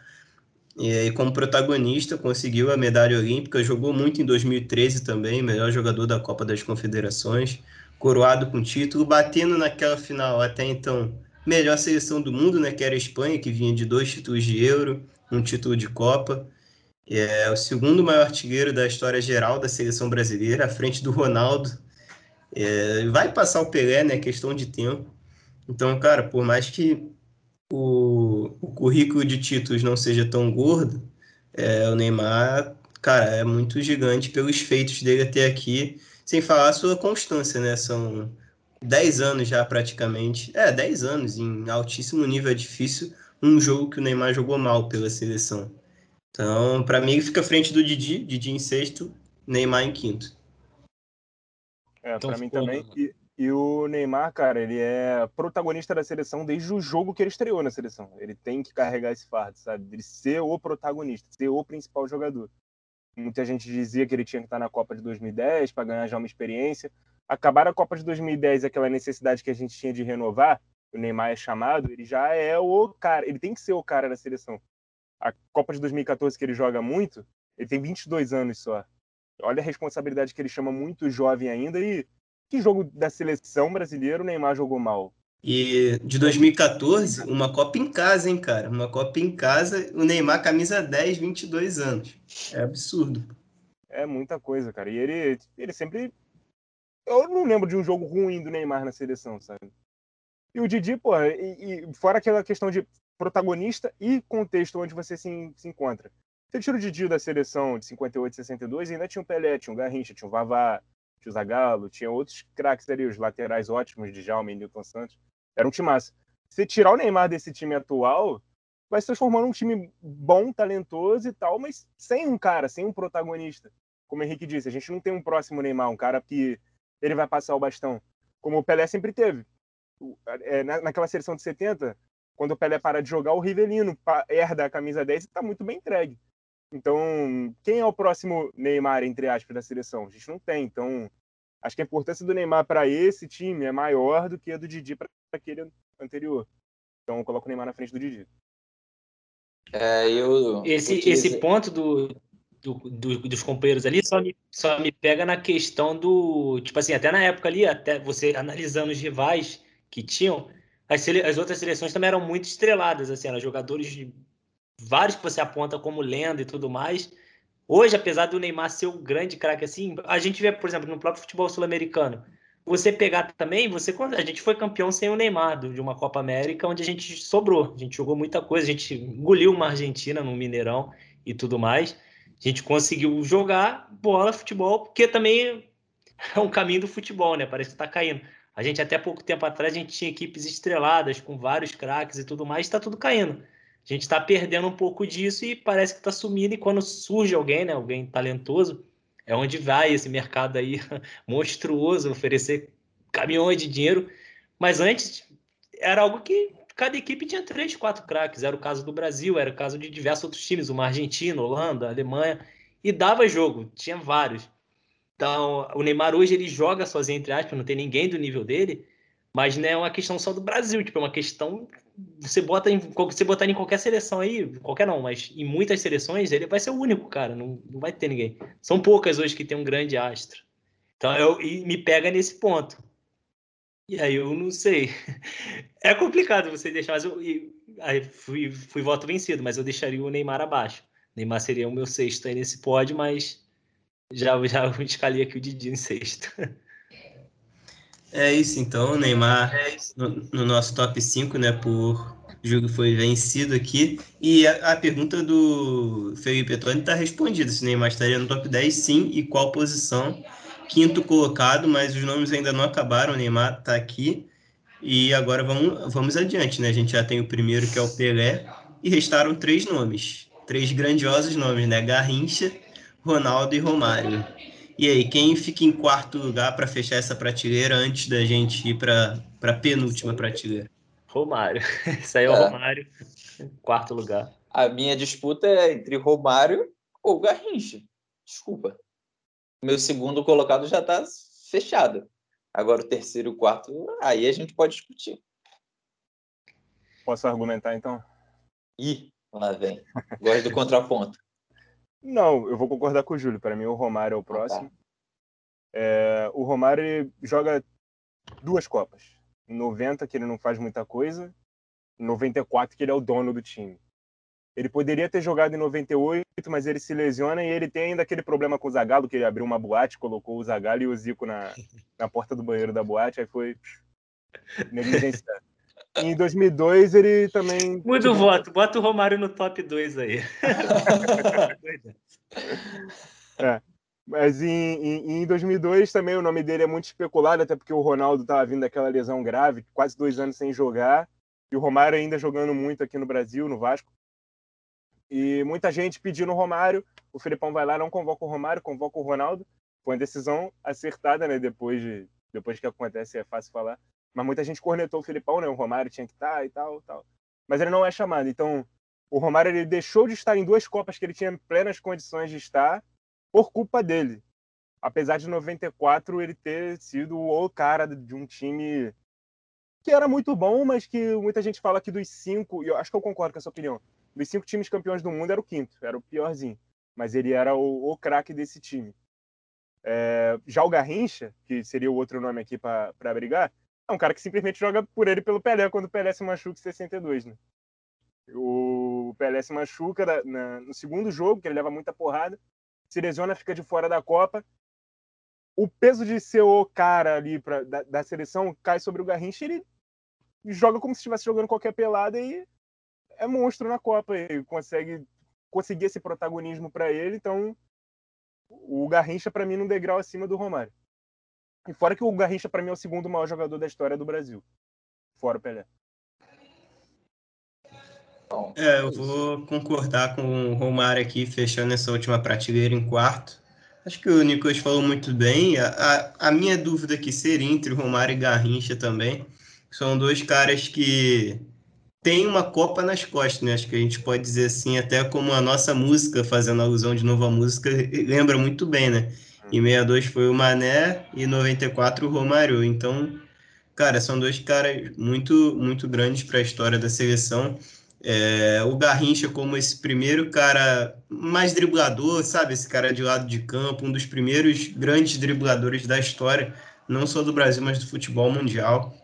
E aí, como protagonista, conseguiu a medalha olímpica, jogou muito em 2013 também, melhor jogador da Copa das Confederações, coroado com título, batendo naquela final até então melhor seleção do mundo, né? Que era a Espanha, que vinha de dois títulos de Euro, um título de Copa. É o segundo maior artilheiro da história geral da seleção brasileira, à frente do Ronaldo é, vai passar o Pelé, né? Questão de tempo. Então, cara, por mais que o, o currículo de títulos não seja tão gordo, é, o Neymar, cara, é muito gigante pelos feitos dele até aqui, sem falar a sua constância, né? São 10 anos já praticamente. É, 10 anos em altíssimo nível. É difícil um jogo que o Neymar jogou mal pela seleção. Então, para mim, ele fica à frente do Didi, Didi em sexto, Neymar em quinto. É, então, para mim também. E, e, o Neymar, cara, ele é protagonista da seleção desde o jogo que ele estreou na seleção. Ele tem que carregar esse fardo, sabe? Ele ser o protagonista, ser o principal jogador. Muita gente dizia que ele tinha que estar na Copa de 2010 para ganhar já uma experiência. Acabar a Copa de 2010, aquela necessidade que a gente tinha de renovar, o Neymar é chamado, ele já é o cara, ele tem que ser o cara da seleção. A Copa de 2014 que ele joga muito, ele tem 22 anos só. Olha a responsabilidade que ele chama muito jovem ainda e que jogo da seleção brasileira o Neymar jogou mal? E de 2014, uma Copa em casa, hein, cara? Uma Copa em casa, o Neymar camisa 10, 22 anos. É absurdo. É muita coisa, cara. E ele, ele sempre. Eu não lembro de um jogo ruim do Neymar na seleção, sabe? E o Didi, pô, e, e fora aquela questão de protagonista e contexto onde você se, se encontra. Você tira o Didi da seleção de 58 e 62 e ainda tinha o Pelé, tinha o Garrincha, tinha o Vavá, tinha o Zagallo, tinha outros craques ali, os laterais ótimos de Jalma e Newton Santos. Era um time massa. Se tirar o Neymar desse time atual, vai se transformando um time bom, talentoso e tal, mas sem um cara, sem um protagonista. Como o Henrique disse, a gente não tem um próximo Neymar, um cara que ele vai passar o bastão, como o Pelé sempre teve. É, naquela seleção de 70, quando o Pelé para de jogar, o Rivelino herda a camisa 10 e está muito bem entregue. Então, quem é o próximo Neymar, entre aspas, da seleção? A gente não tem. Então, acho que a importância do Neymar para esse time é maior do que a do Didi para aquele anterior. Então, eu coloco o Neymar na frente do Didi. É, eu, esse, esse ponto do. do, do, dos companheiros ali só me, só me pega na questão do. Tipo assim, até na época ali, até você analisando os rivais que tinham, as, as outras seleções também eram muito estreladas, assim, eram jogadores de vários que você aponta como lenda e tudo mais. Hoje, apesar do Neymar ser um grande craque assim, a gente vê, por exemplo, no próprio futebol sul-americano, você pegar também, você a gente foi campeão sem o Neymar de uma Copa América, onde a gente sobrou, a gente jogou muita coisa, a gente engoliu uma Argentina no Mineirão e tudo mais. A gente conseguiu jogar bola, futebol, porque também é um caminho do futebol, né? Parece que está caindo. A gente até pouco tempo atrás a gente tinha equipes estreladas com vários craques e tudo mais, está tudo caindo. A gente está perdendo um pouco disso e parece que está sumindo. E quando surge alguém, né, alguém talentoso, é onde vai esse mercado aí monstruoso, oferecer caminhões de dinheiro. Mas antes era algo que cada equipe tinha três, quatro craques. Era o caso do Brasil, era o caso de diversos outros times, uma Argentina, Holanda, Alemanha, e dava jogo, tinha vários. Então, o Neymar hoje ele joga sozinho, entre aspas, não tem ninguém do nível dele, mas não é uma questão só do Brasil, tipo, é uma questão. Você bota em, você botar em qualquer seleção aí, qualquer não, mas em muitas seleções ele vai ser o único, cara. Não, não vai ter ninguém. São poucas hoje que tem um grande astro. Então eu, e me pega nesse ponto. E aí eu não sei. É complicado você deixar, mas eu aí fui, fui voto vencido, mas eu deixaria o Neymar abaixo. Neymar seria o meu sexto aí nesse pódio, mas já, já escalei aqui o Didi em sexto. É isso, então, Neymar no, no nosso top 5, né, por jogo foi vencido aqui. E a, a pergunta do Felipe Tony está respondida, se o Neymar estaria no top 10, sim, e qual posição. Quinto colocado, mas os nomes ainda não acabaram, o Neymar está aqui. E agora vamos, vamos adiante, né? A gente já tem o primeiro, que é o Pelé, e restaram três nomes, três grandiosos nomes, né? Garrincha, Ronaldo e Romário. E aí, quem fica em quarto lugar para fechar essa prateleira antes da gente ir para a penúltima prateleira? Romário. Isso aí é o é. Romário, quarto lugar. A minha disputa é entre Romário ou Garrincha. Desculpa. Meu segundo colocado já está fechado. Agora o terceiro e o quarto, aí a gente pode discutir. Posso argumentar então? Ih, lá vem. Gosto do contraponto. Não, eu vou concordar com o Júlio. Para mim, o Romário é o próximo. Ah, tá. é, o Romário joga duas Copas. Em 90, que ele não faz muita coisa. Em 94, que ele é o dono do time. Ele poderia ter jogado em 98, mas ele se lesiona e ele tem ainda aquele problema com o Zagallo, que ele abriu uma boate, colocou o Zagallo e o Zico na, na porta do banheiro da boate, aí foi negligência em 2002 ele também. Muda o voto, bota o Romário no top 2 aí. é. Mas em, em, em, 2002 também o nome dele é muito especulado, até porque o Ronaldo estava vindo daquela lesão grave, quase dois anos sem jogar, e o Romário ainda jogando muito aqui no Brasil, no Vasco. E muita gente pedindo o Romário, o Filipão vai lá, não convoca o Romário, convoca o Ronaldo. Foi uma decisão acertada, né? Depois, de, depois que acontece, é fácil falar. Mas muita gente cornetou o Filipão, né? O Romário tinha que estar e tal, tal. Mas ele não é chamado. Então, o Romário ele deixou de estar em duas Copas que ele tinha plenas condições de estar por culpa dele. Apesar de 94 ele ter sido o cara de um time que era muito bom, mas que muita gente fala que dos cinco, e eu acho que eu concordo com essa opinião, dos cinco times campeões do mundo era o quinto, era o piorzinho. Mas ele era o, o craque desse time. É, já o Garrincha, que seria o outro nome aqui para brigar, é um cara que simplesmente joga por ele pelo Pelé quando o Pelé se machuca em 62, né? O Pelé se machuca na, na, no segundo jogo, que ele leva muita porrada, se lesiona, fica de fora da Copa. O peso de ser o cara ali pra, da, da seleção cai sobre o Garrincha ele joga como se estivesse jogando qualquer pelada e é monstro na Copa. Ele consegue conseguir esse protagonismo para ele, então o Garrincha para mim num degrau acima do Romário. E fora que o Garrincha, para mim, é o segundo maior jogador da história do Brasil. Fora o Pelé. É, eu vou concordar com o Romário aqui, fechando essa última prateleira em quarto. Acho que o Nicolas falou muito bem. A, a, a, minha dúvida aqui seria entre o Romário e Garrincha também. São dois caras que têm uma Copa nas costas, né? Acho que a gente pode dizer assim, até como a nossa música, fazendo alusão de novo à música, lembra muito bem, né? Em 62 foi o Mané e 94 o Romário. Então, cara, são dois caras muito, muito grandes para a história da seleção. É, o Garrincha como esse primeiro cara mais driblador, sabe? Esse cara de lado de campo, um dos primeiros grandes dribladores da história, não só do Brasil, mas do futebol mundial.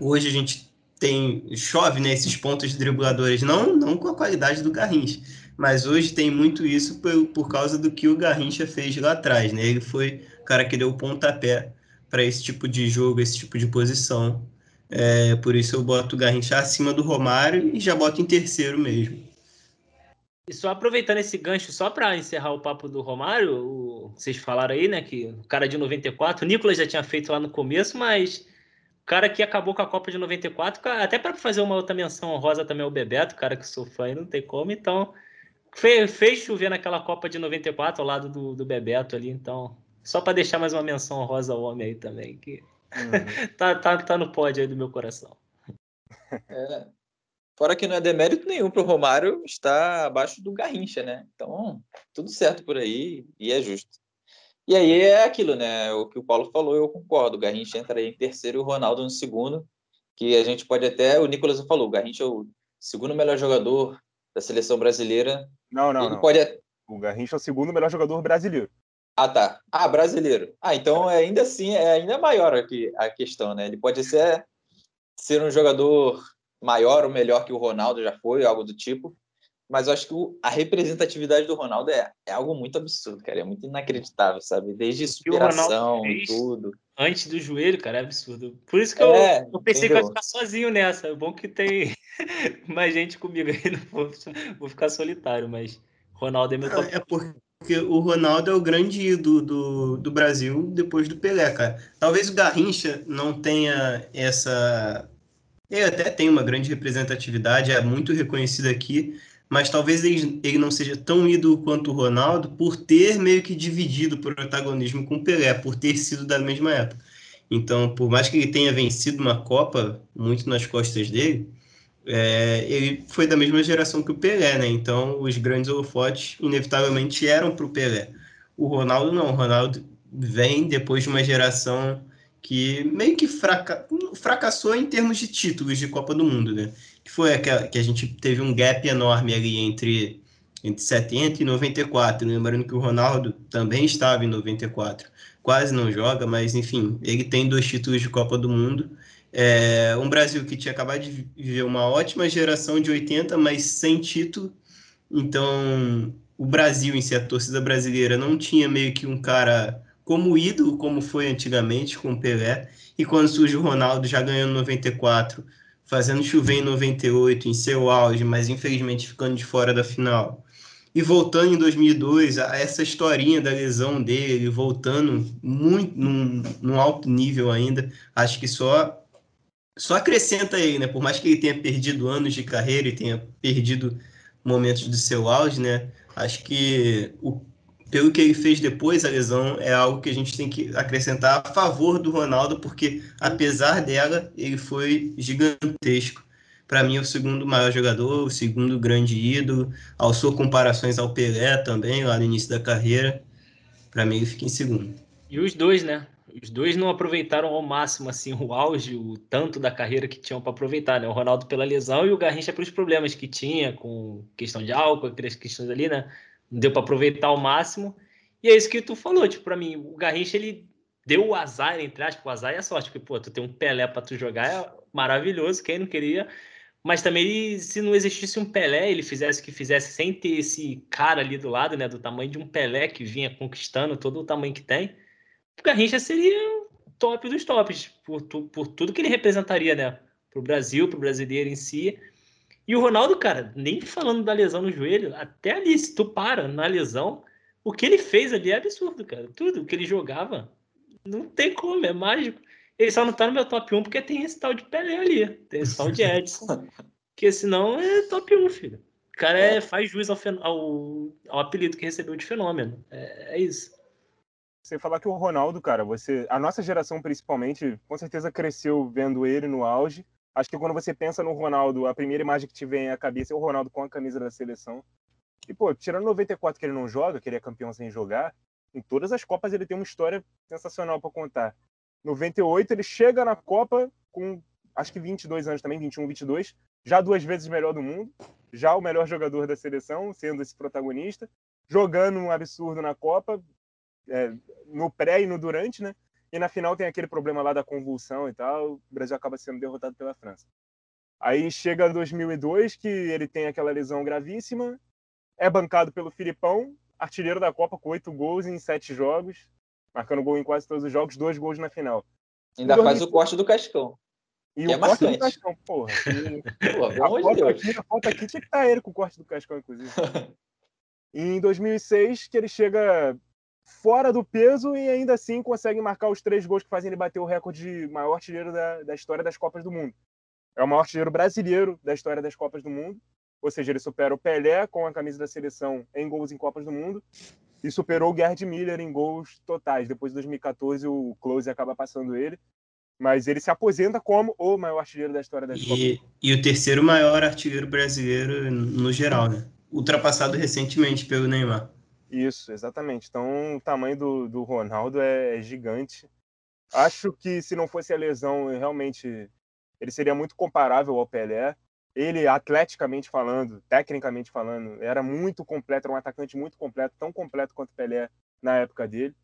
Hoje a gente tem chove né, esses pontos dribladores, não, não com a qualidade do Garrincha, mas hoje tem muito isso por, por causa do que o Garrincha fez lá atrás. Né? Ele foi o cara que deu o pontapé para esse tipo de jogo, esse tipo de posição. É, por isso eu boto o Garrincha acima do Romário e já boto em terceiro mesmo. E só aproveitando esse gancho, só para encerrar o papo do Romário, o, vocês falaram aí, né, que o cara de 94, o Nicolas já tinha feito lá no começo, mas o cara que acabou com a Copa de 94, até para fazer uma outra menção honrosa também ao Bebeto, cara que sou fã e não tem como, então fez, fez chover naquela Copa de 94 ao lado do, do Bebeto ali, então só para deixar mais uma menção honrosa ao homem aí também, que uhum. tá, tá, tá no pódio aí do meu coração. É. Fora que não é demérito nenhum para o Romário estar abaixo do Garrincha, né? Então, tudo certo por aí e é justo. E aí é aquilo, né? O que o Paulo falou, eu concordo. O Garrincha entra aí em terceiro e o Ronaldo no segundo, que a gente pode até. O Nicolas falou, o Garrincha é o segundo melhor jogador da seleção brasileira. Não, não. Ele não. Pode... O Garrincha é o segundo melhor jogador brasileiro. Ah, tá. Ah, brasileiro. Ah, então é ainda assim é ainda maior aqui a questão, né? Ele pode ser, ser um jogador maior ou melhor que o Ronaldo já foi, algo do tipo. Mas eu acho que a representatividade do Ronaldo é, é algo muito absurdo, cara. É muito inacreditável, sabe? Desde superação, tudo. Antes do joelho, cara, é absurdo. Por isso que eu, é, eu pensei entendeu? que eu ia ficar sozinho nessa. É bom que tem mais gente comigo aí. Não vou, vou ficar solitário, mas Ronaldo é meu top. É porque o Ronaldo é o grande ídolo do, do Brasil depois do Pelé, cara. Talvez o Garrincha não tenha essa. Ele até tem uma grande representatividade, é muito reconhecido aqui, mas talvez ele, ele não seja tão ídolo quanto o Ronaldo por ter meio que dividido o protagonismo com o Pelé, por ter sido da mesma época. Então, por mais que ele tenha vencido uma Copa muito nas costas dele, é, ele foi da mesma geração que o Pelé, né? Então, os grandes holofotes inevitavelmente eram para o Pelé. O Ronaldo não, o Ronaldo vem depois de uma geração que meio que fraca... fracassou em termos de títulos de Copa do Mundo, né? que foi aquela que a gente teve um gap enorme ali entre, entre 70 e 94. Lembrando que o Ronaldo também estava em 94. Quase não joga, mas enfim, ele tem dois títulos de Copa do Mundo. É, um Brasil que tinha acabado de viver uma ótima geração de 80, mas sem título. Então, o Brasil em si, a torcida brasileira, não tinha meio que um cara como ídolo, como foi antigamente com o Pelé. E quando surge o Ronaldo já ganhando 94, fazendo chover em 98, em seu auge, mas infelizmente ficando de fora da final. E voltando em 2002, a essa historinha da lesão dele, voltando muito num, num alto nível ainda, acho que só só acrescenta aí, né? Por mais que ele tenha perdido anos de carreira e tenha perdido momentos do seu auge, né? Acho que o pelo que ele fez depois, a lesão é algo que a gente tem que acrescentar a favor do Ronaldo, porque apesar dela, ele foi gigantesco. Para mim, é o segundo maior jogador, o segundo grande ídolo, alçou comparações ao Pelé também, lá no início da carreira. Para mim, ele fica em segundo. E os dois, né? Os dois não aproveitaram ao máximo assim o auge, o tanto da carreira que tinham para aproveitar, né? O Ronaldo pela lesão e o Garrincha pelos problemas que tinha com questão de álcool, aquelas questões ali, né? deu para aproveitar ao máximo. E é isso que tu falou, tipo, para mim, o Garrincha ele deu o azar, entre aspas, o azar e a sorte, porque, pô, tu tem um Pelé para tu jogar é maravilhoso, quem não queria. Mas também, se não existisse um Pelé, ele fizesse o que fizesse sem ter esse cara ali do lado, né, do tamanho de um Pelé que vinha conquistando todo o tamanho que tem, Garrincha seria top dos tops, por, tu, por tudo que ele representaria, né, pro Brasil, pro brasileiro em si. E o Ronaldo, cara, nem falando da lesão no joelho, até ali, se tu para na lesão, o que ele fez ali é absurdo, cara. Tudo que ele jogava, não tem como, é mágico. Ele só não tá no meu top 1 porque tem esse tal de Pelé ali, tem esse tal de Edson. que senão é top 1, filho. O cara é, faz jus ao, ao, ao, apelido que recebeu de fenômeno. É, é isso. Você falar que o Ronaldo, cara, você, a nossa geração principalmente, com certeza cresceu vendo ele no auge. Acho que quando você pensa no Ronaldo, a primeira imagem que te vem à cabeça é o Ronaldo com a camisa da seleção. E, pô, tirando 94 que ele não joga, que ele é campeão sem jogar, em todas as Copas ele tem uma história sensacional para contar. 98 ele chega na Copa com, acho que 22 anos também, 21, 22, já duas vezes melhor do mundo, já o melhor jogador da seleção, sendo esse protagonista, jogando um absurdo na Copa, é, no pré e no durante, né? E na final tem aquele problema lá da convulsão e tal, o Brasil acaba sendo derrotado pela França. Aí chega 2002, que ele tem aquela lesão gravíssima, é bancado pelo Filipão, artilheiro da Copa com oito gols em sete jogos, marcando gol em quase todos os jogos, dois gols na final. Ainda faz o corte do Cascão. E o é corte do Cascão, porra. E... Pô, a, foto de aqui, a foto aqui tinha que estar ele com o corte do Cascão, inclusive. e em 2006, que ele chega fora do peso e ainda assim consegue marcar os três gols que fazem ele bater o recorde de maior artilheiro da, da história das Copas do Mundo. É o maior artilheiro brasileiro da história das Copas do Mundo. Ou seja, ele supera o Pelé com a camisa da seleção em gols em Copas do Mundo e superou o Gerd Miller em gols totais. Depois de 2014, o Close acaba passando ele. Mas ele se aposenta como o maior artilheiro da história da e, e o terceiro maior artilheiro brasileiro no geral, né? Ultrapassado recentemente pelo Neymar. Isso, exatamente. Então, o tamanho do, do Ronaldo é, é gigante. Acho que se não fosse a lesão, realmente ele seria muito comparável ao Pelé. Ele, atleticamente falando, tecnicamente falando, era muito completo, era um atacante muito completo, tão completo quanto o Pelé na época dele.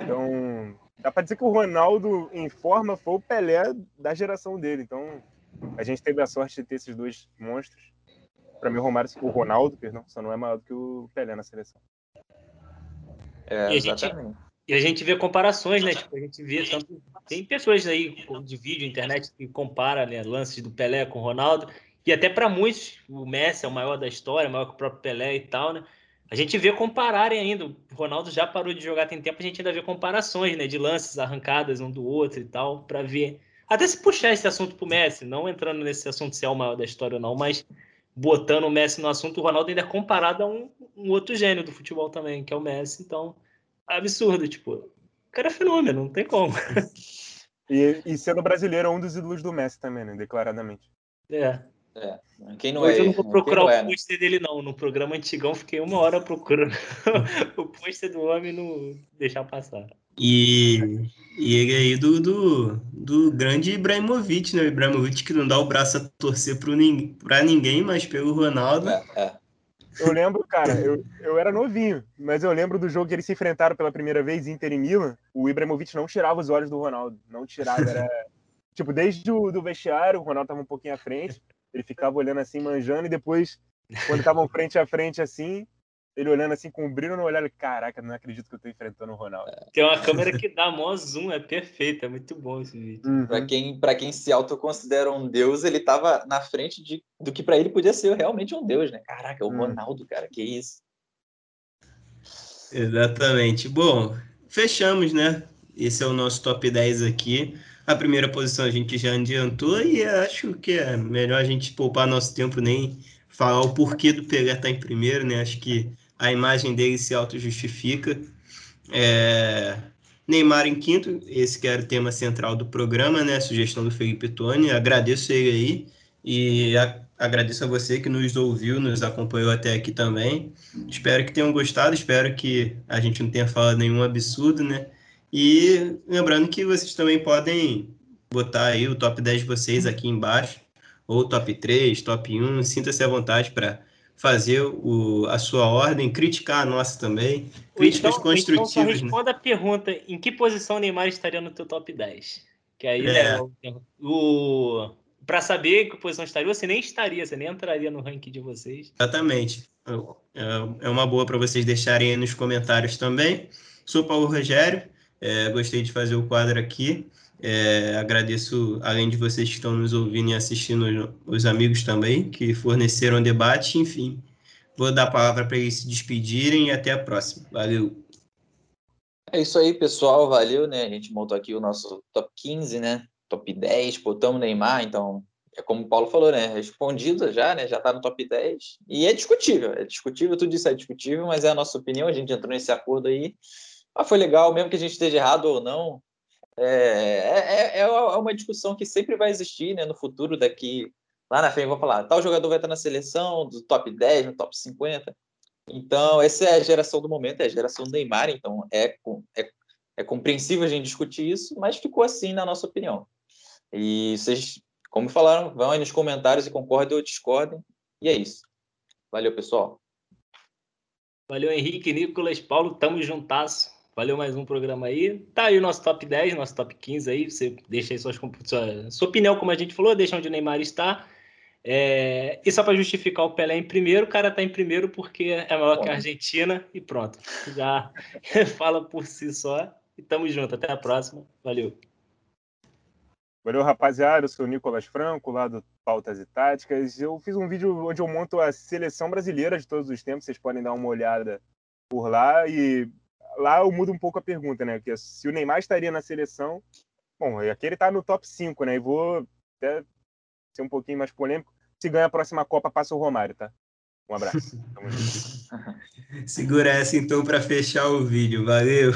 Então, dá para dizer que o Ronaldo em forma foi o Pelé da geração dele. Então, a gente teve a sorte de ter esses dois monstros. Para mim, o Romário, o Ronaldo, perdão, só não é maior do que o Pelé na seleção. É, e, a gente, e a gente vê comparações, né? Tipo, a gente vê tanto. Tem pessoas aí de vídeo, internet, que comparam né, lances do Pelé com o Ronaldo. E até para muitos, o Messi é o maior da história, maior que o próprio Pelé e tal, né? A gente vê compararem ainda. O Ronaldo já parou de jogar tem tempo, a gente ainda vê comparações, né? De lances arrancadas um do outro e tal, para ver. Até se puxar esse assunto pro Messi, não entrando nesse assunto se é o maior da história ou não, mas botando o Messi no assunto, o Ronaldo ainda é comparado a um, um outro gênio do futebol também, que é o Messi. Então, absurdo, tipo, o cara é fenômeno, não tem como. E, e sendo brasileiro é um dos ídolos do Messi também, né? Declaradamente. É. É. Quem não Hoje é, eu não vou procurar o é, né? pôster dele, não. No programa antigão, fiquei uma hora procurando o pôster do homem não deixar passar. E, e ele aí do, do, do grande Ibrahimovic, né? O Ibrahimovic que não dá o braço a torcer pro, pra ninguém, mas pelo Ronaldo. É, é. Eu lembro, cara, eu, eu era novinho, mas eu lembro do jogo que eles se enfrentaram pela primeira vez, Inter e Milan. O Ibrahimovic não tirava os olhos do Ronaldo. Não tirava, era. tipo, desde o do vestiário, o Ronaldo tava um pouquinho à frente. Ele ficava olhando assim, manjando, e depois, quando estavam frente a frente assim, ele olhando assim com o brilho no olhar, caraca, não acredito que eu tô enfrentando o Ronaldo. Tem uma câmera que dá mó zoom, é perfeito, é muito bom esse vídeo. Uhum. Pra, quem, pra quem se autoconsidera um deus, ele tava na frente de, do que para ele podia ser realmente um deus, né? Caraca, é o uhum. Ronaldo, cara, que isso. Exatamente. Bom, fechamos, né? Esse é o nosso top 10 aqui. A primeira posição a gente já adiantou e acho que é melhor a gente poupar nosso tempo nem falar o porquê do Pelé estar tá em primeiro, né? Acho que a imagem dele se auto-justifica. É... Neymar em quinto, esse que era o tema central do programa, né? Sugestão do Felipe Tony. Agradeço ele aí e a... agradeço a você que nos ouviu, nos acompanhou até aqui também. Espero que tenham gostado, espero que a gente não tenha falado nenhum absurdo, né? E lembrando que vocês também podem botar aí o top 10 de vocês aqui embaixo, ou top 3, top 1, sinta-se à vontade para fazer o, a sua ordem, criticar a nossa também, críticas então, construtivas. Então só né? responda né? a pergunta, em que posição o Neymar estaria no teu top 10? Que aí, é. né, o, para saber que posição estaria, você nem estaria, você nem entraria no ranking de vocês. Exatamente. É, é uma boa para vocês deixarem aí nos comentários também. Sou Paulo Rogério, é, gostei de fazer o quadro aqui. É, agradeço, além de vocês que estão nos ouvindo e assistindo, os amigos também, que forneceram debate. Enfim, vou dar a palavra para eles se despedirem e até a próxima. Valeu! É isso aí, pessoal. Valeu, né? A gente montou aqui o nosso top 15, né? Top 10, botamos Neymar, então é como o Paulo falou, né? Respondido já, né? Já está no top 10. E é discutível, é discutível, tudo isso é discutível, mas é a nossa opinião, a gente entrou nesse acordo aí. Ah, foi legal, mesmo que a gente esteja errado ou não. É, é, é, é uma discussão que sempre vai existir né, no futuro, daqui lá na frente, vou falar, tal jogador vai estar na seleção, do top 10, no top 50. Então, essa é a geração do momento, é a geração do Neymar, então é, é, é compreensível a gente discutir isso, mas ficou assim na nossa opinião. E vocês como falaram, vão aí nos comentários e concordem ou discordem. E é isso. Valeu, pessoal. Valeu, Henrique, Nicolas, Paulo, tamo juntasso. Valeu mais um programa aí. Tá aí o nosso top 10, nosso top 15 aí. Você deixa aí suas, sua, sua opinião, como a gente falou, deixa onde o Neymar está. É, e só para justificar o Pelé em primeiro, o cara tá em primeiro porque é maior Bom. que a Argentina e pronto. Já fala por si só. E tamo junto. Até a próxima. Valeu. Valeu, rapaziada. Eu sou o Nicolas Franco, lá do Pautas e Táticas. Eu fiz um vídeo onde eu monto a seleção brasileira de todos os tempos. Vocês podem dar uma olhada por lá. E lá eu mudo um pouco a pergunta, né? Porque se o Neymar estaria na seleção, bom, aqui ele tá no top 5, né? E vou até ser um pouquinho mais polêmico. Se ganha a próxima Copa, passa o Romário, tá? Um abraço. Segura essa então para fechar o vídeo. Valeu.